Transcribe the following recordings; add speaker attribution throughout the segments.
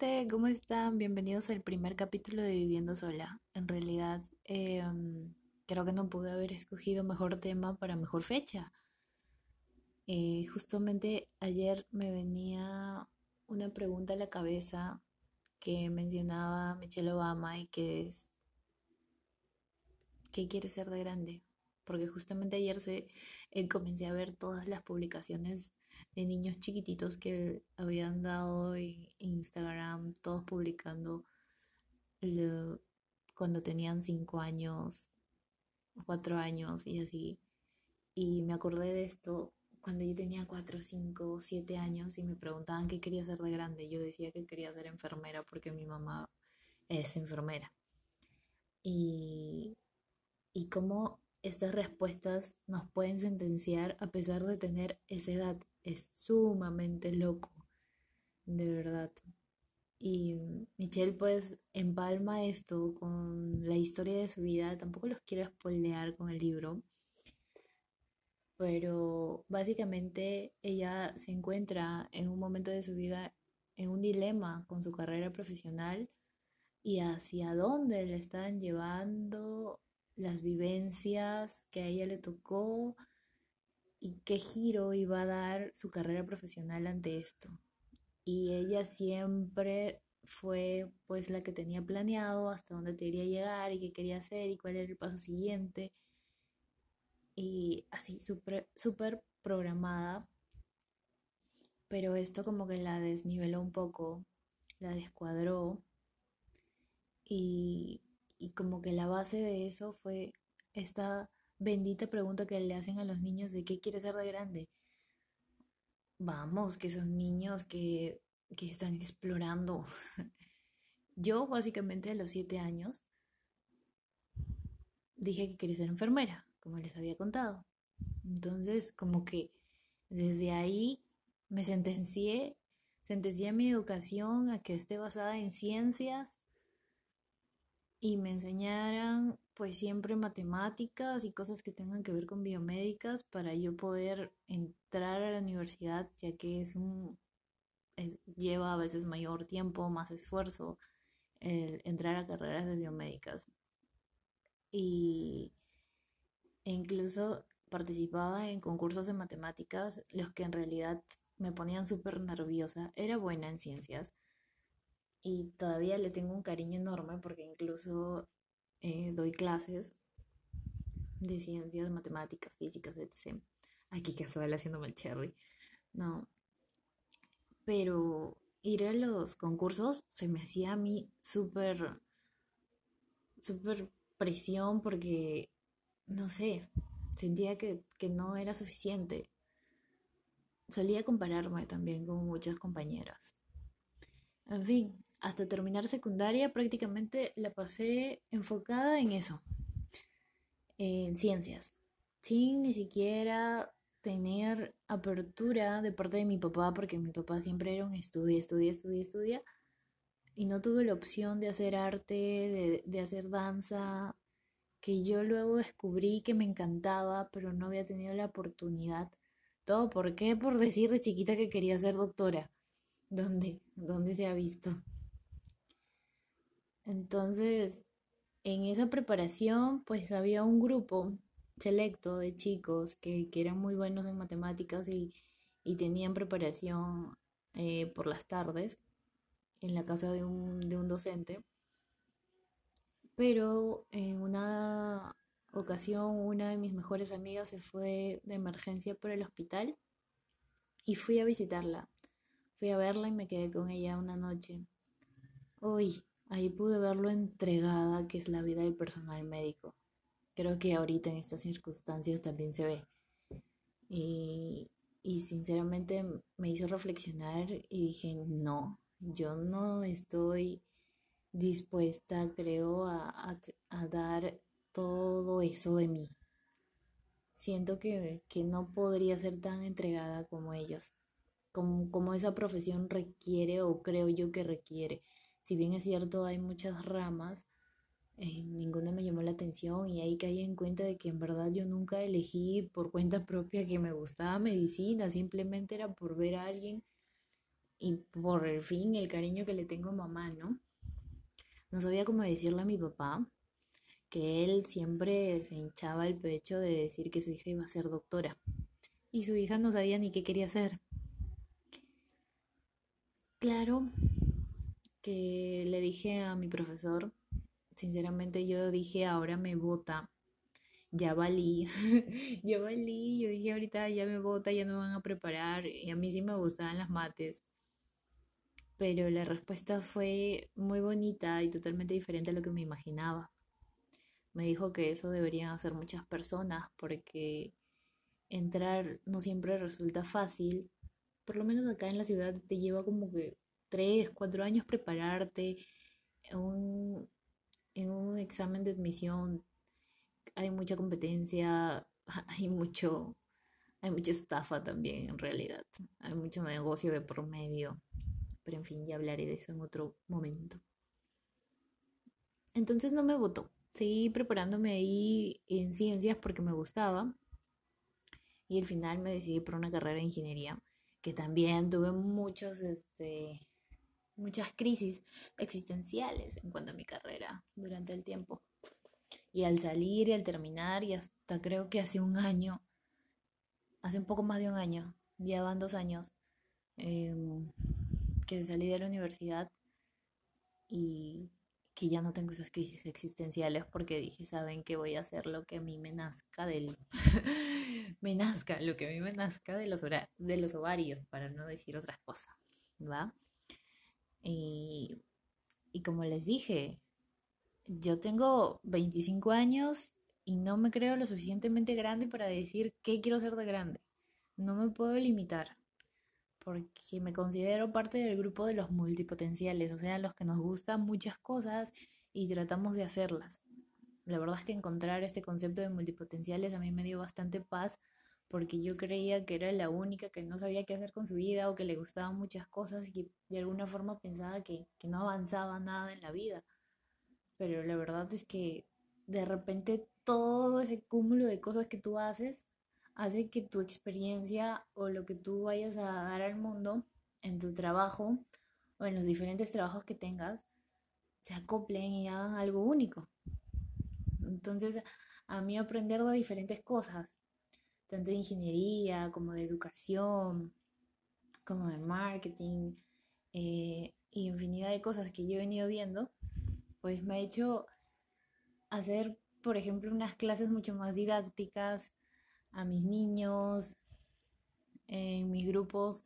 Speaker 1: gente, ¿cómo están? Bienvenidos al primer capítulo de Viviendo Sola. En realidad, em, creo que no pude haber escogido mejor tema para mejor fecha. Eh, justamente ayer me venía una pregunta a la cabeza que mencionaba Michelle Obama y que es, ¿qué quiere ser de grande? Porque justamente ayer se, eh, comencé a ver todas las publicaciones de niños chiquititos que habían dado en Instagram, todos publicando cuando tenían 5 años, 4 años y así. Y me acordé de esto cuando yo tenía 4, 5, 7 años y me preguntaban qué quería ser de grande. Yo decía que quería ser enfermera porque mi mamá es enfermera. Y, y cómo estas respuestas nos pueden sentenciar a pesar de tener esa edad. Es sumamente loco, de verdad. Y Michelle pues empalma esto con la historia de su vida. Tampoco los quiero spoilear con el libro. Pero básicamente ella se encuentra en un momento de su vida en un dilema con su carrera profesional y hacia dónde le están llevando las vivencias que a ella le tocó y qué giro iba a dar su carrera profesional ante esto. Y ella siempre fue pues la que tenía planeado hasta dónde quería llegar y qué quería hacer y cuál era el paso siguiente. Y así súper super programada. Pero esto como que la desniveló un poco, la descuadró y y como que la base de eso fue esta bendita pregunta que le hacen a los niños de qué quiere ser de grande. Vamos, que son niños que, que están explorando. Yo básicamente a los siete años dije que quería ser enfermera, como les había contado. Entonces, como que desde ahí me sentencié, sentencié mi educación a que esté basada en ciencias y me enseñaran pues siempre matemáticas y cosas que tengan que ver con biomédicas para yo poder entrar a la universidad, ya que es un es, lleva a veces mayor tiempo, más esfuerzo el entrar a carreras de biomédicas. Y e incluso participaba en concursos de matemáticas, los que en realidad me ponían súper nerviosa. Era buena en ciencias, y todavía le tengo un cariño enorme porque incluso eh, doy clases de ciencias, matemáticas, físicas, etc. Aquí casual haciéndome el cherry. No. Pero ir a los concursos se me hacía a mí súper, súper presión porque, no sé, sentía que, que no era suficiente. Solía compararme también con muchas compañeras. En fin, hasta terminar secundaria prácticamente la pasé enfocada en eso, en ciencias, sin ni siquiera tener apertura de parte de mi papá, porque mi papá siempre era un estudia, estudia, estudia, estudia, y no tuve la opción de hacer arte, de, de hacer danza, que yo luego descubrí que me encantaba, pero no había tenido la oportunidad. ¿Todo por qué? Por decir de chiquita que quería ser doctora. ¿Dónde? ¿Dónde se ha visto? Entonces, en esa preparación, pues había un grupo selecto de chicos que, eran muy buenos en matemáticas y, tenían preparación eh, por las tardes en la casa de un, de un docente. Pero en una ocasión una de mis mejores amigas se fue de emergencia por el hospital y fui a visitarla. Fui a verla y me quedé con ella una noche. Uy, Ahí pude ver lo entregada que es la vida del personal médico. Creo que ahorita en estas circunstancias también se ve. Y, sinceramente me hizo reflexionar y dije, no, yo no estoy dispuesta, creo, a, dar todo eso de mí. Siento que, no podría ser tan entregada como ellos, como, como esa profesión requiere o creo yo que requiere si bien es cierto hay muchas ramas, eh, ninguna me llamó la atención y ahí caí en cuenta de que en verdad yo nunca elegí por cuenta propia que me gustaba medicina, simplemente era por ver a alguien y por el fin el cariño que le tengo a mamá, ¿no? No sabía cómo decirle a mi papá que él siempre se hinchaba el pecho de decir que su hija iba a ser doctora y su hija no sabía ni qué quería hacer. Claro que le dije a mi profesor, sinceramente yo dije, ahora me vota, ya valí, ya valí, yo dije ahorita ya me vota, ya no me van a preparar y a mí sí me gustaban las mates. Pero la respuesta fue muy bonita y totalmente diferente a lo que me imaginaba. Me dijo que eso deberían hacer muchas personas porque entrar no siempre resulta fácil. Por lo menos acá en la ciudad te lleva como que tres, cuatro años prepararte. En un, en un examen de admisión hay mucha competencia, hay mucho, hay mucha estafa también en realidad. Hay mucho negocio de por medio. Pero en fin, ya hablaré de eso en otro momento. Entonces no me votó. Seguí preparándome ahí en ciencias porque me gustaba y al final me decidí por una carrera de ingeniería, que también tuve muchos, este, muchas crisis existenciales en cuanto a mi carrera durante el tiempo. Y al salir y al terminar, y hasta creo que hace un año, hace un poco más de un año, ya van dos años, em, que salí de la universidad y que ya no tengo esas crisis existenciales porque dije, saben que voy a hacer lo que a mí me nazca del me nazca, lo que a mí me nazca de los, de los ovarios, para no decir otras cosas, ¿va? Y, y como les dije, yo tengo 25 años y no me creo lo suficientemente grande para decir qué quiero ser de grande. No me puedo limitar porque me considero parte del grupo de los multipotenciales, o sea, los que nos gustan muchas cosas y tratamos de hacerlas. La verdad es que encontrar este concepto de multipotenciales a mí me dio bastante paz porque yo creía que era la única que no sabía qué hacer con su vida o que le gustaban muchas cosas y que de alguna forma pensaba que, que no avanzaba nada en la vida. Pero la verdad es que de repente todo ese cúmulo de cosas que tú haces hace que tu experiencia o lo que tú vayas a dar al mundo en tu trabajo o en los diferentes trabajos que tengas se acoplen y hagan algo único. Entonces, a mí aprender de diferentes cosas, tanto de ingeniería como de educación, como de marketing eh, y infinidad de cosas que yo he venido viendo, pues me ha hecho hacer, por ejemplo, unas clases mucho más didácticas, a mis niños, en mis grupos,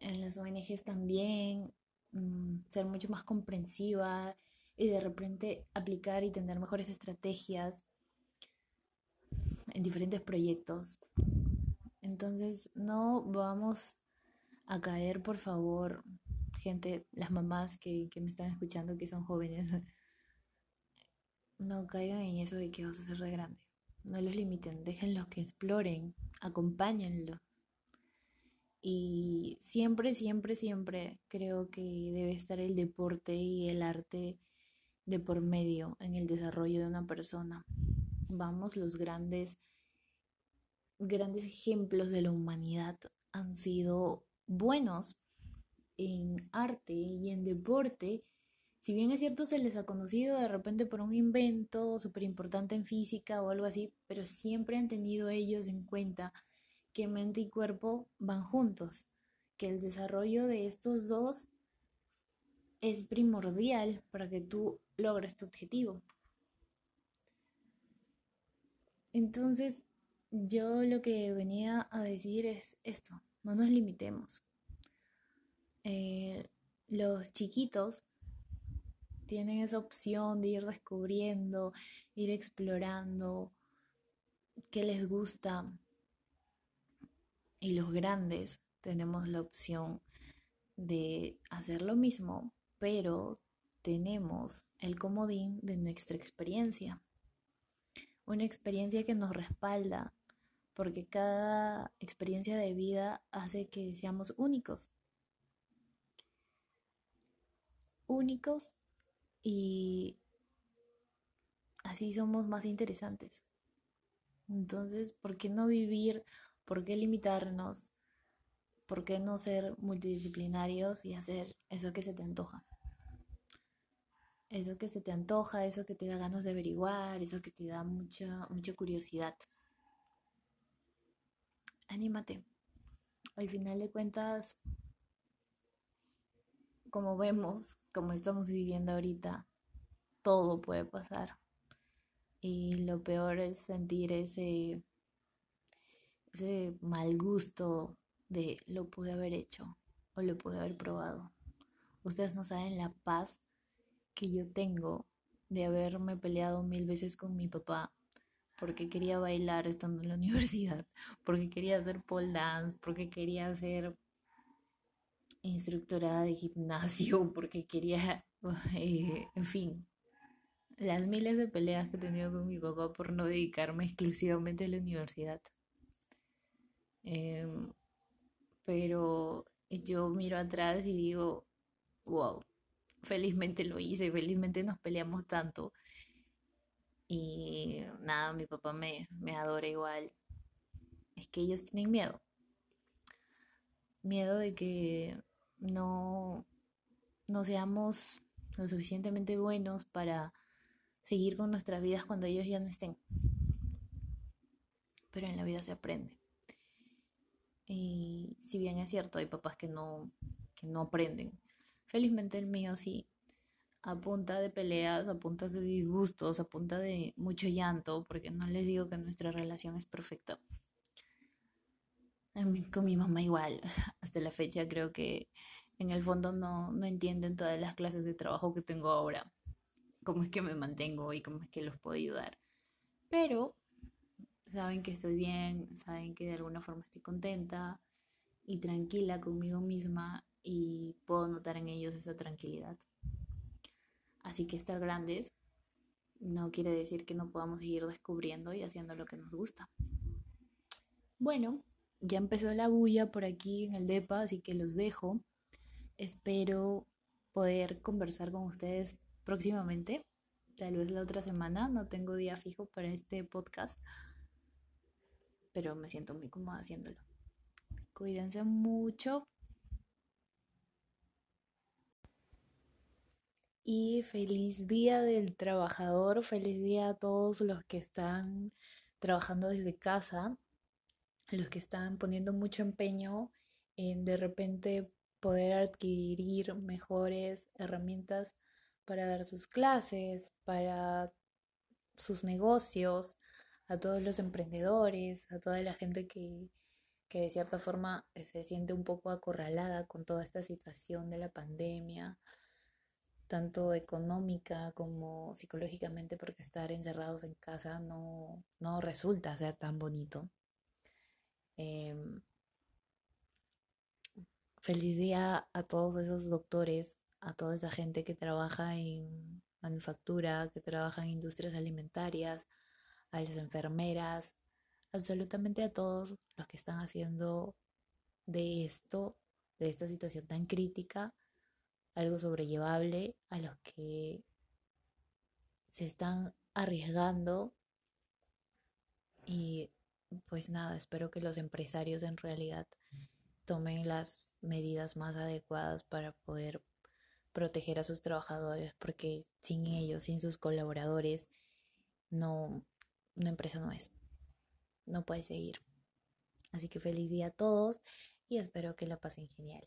Speaker 1: en las ONGs también, mm, ser mucho más comprensiva y de repente aplicar y tener mejores estrategias en diferentes proyectos. Entonces, no vamos a caer, por favor, gente, las mamás que, que me están escuchando, que son jóvenes, no caigan en eso de que vas a ser de grande. No los limiten, déjenlos que exploren, acompáñenlos. Y siempre, siempre, siempre creo que debe estar el deporte y el arte de por medio en el desarrollo de una persona. Vamos, los grandes, grandes ejemplos de la humanidad han sido buenos en arte y en deporte si bien es cierto, se les ha conocido de repente por un invento súper importante en física o algo así, pero siempre han tenido ellos en cuenta que mente y cuerpo van juntos, que el desarrollo de estos dos es primordial para que tú logres tu objetivo. Entonces, yo lo que venía a decir es esto, no nos limitemos. Eh, los chiquitos tienen esa opción de ir descubriendo, ir explorando qué les gusta. Y los grandes tenemos la opción de hacer lo mismo, pero tenemos el comodín de nuestra experiencia. Una experiencia que nos respalda, porque cada experiencia de vida hace que seamos únicos. Únicos y así somos más interesantes. Entonces, ¿por qué no vivir? ¿Por qué limitarnos? ¿por qué no ser multidisciplinarios y hacer eso que se te antoja? Eso que se te antoja, eso que te da ganas de averiguar, eso que te da mucha, mucha curiosidad. Anímate. Al final de cuentas, como vemos, como estamos viviendo ahorita, todo puede pasar. Y lo peor es sentir ese, ese mal gusto de lo pude haber hecho o lo pude haber probado. Ustedes no saben la paz que yo tengo de haberme peleado mil veces con mi papá porque quería bailar estando en la universidad, porque quería hacer pole dance, porque quería ser instructora de gimnasio, porque quería, eh, en fin, las miles de peleas que he tenido con mi papá por no dedicarme exclusivamente a la universidad. Em, pero yo miro atrás y digo, wow, felizmente lo hice, felizmente nos peleamos tanto. Y nada, mi papá me, me adora igual. Es que ellos tienen miedo. Miedo de que no, no seamos lo suficientemente buenos para seguir con nuestras vidas cuando ellos ya no estén. Pero en la vida se aprende. Y si bien es cierto, hay papás que no, que no aprenden. Felizmente el mío sí, a punta de peleas, a punta de disgustos, a punta de mucho llanto, porque no les digo que nuestra relación es perfecta. Con mi mamá igual, hasta la fecha creo que en el fondo no, no entienden todas las clases de trabajo que tengo ahora, cómo es que me mantengo y cómo es que los puedo ayudar. Pero saben que estoy bien, saben que de alguna forma estoy contenta y tranquila conmigo misma y puedo notar en ellos esa tranquilidad. Así que estar grandes no quiere decir que no podamos seguir descubriendo y haciendo lo que nos gusta. Bueno, ya empezó la bulla por aquí en el DEPA, así que los dejo. Espero poder conversar con ustedes próximamente, tal vez la otra semana. No tengo día fijo para este podcast, pero me siento muy cómoda haciéndolo. Cuídense mucho. Y feliz día del trabajador, feliz día a todos los que están trabajando desde casa, los que están poniendo mucho empeño en de repente poder adquirir mejores herramientas para dar sus clases, para sus negocios, a todos los emprendedores, a toda la gente que, que de cierta forma se siente un poco acorralada con toda esta situación de la pandemia, tanto económica como psicológicamente, porque estar encerrados en casa no, no resulta ser tan bonito. Em, feliz día a todos esos doctores, a toda esa gente que trabaja en manufactura, que trabaja en industrias alimentarias, a las enfermeras, absolutamente a todos los que están haciendo de esto, de esta situación tan crítica, algo sobrellevable, a los que se están arriesgando y pues nada, espero que los empresarios en realidad tomen las medidas más adecuadas para poder proteger a sus trabajadores, porque sin ellos, sin sus colaboradores, no, una empresa no es, no puede seguir. Así que feliz día a todos y espero que la pasen genial.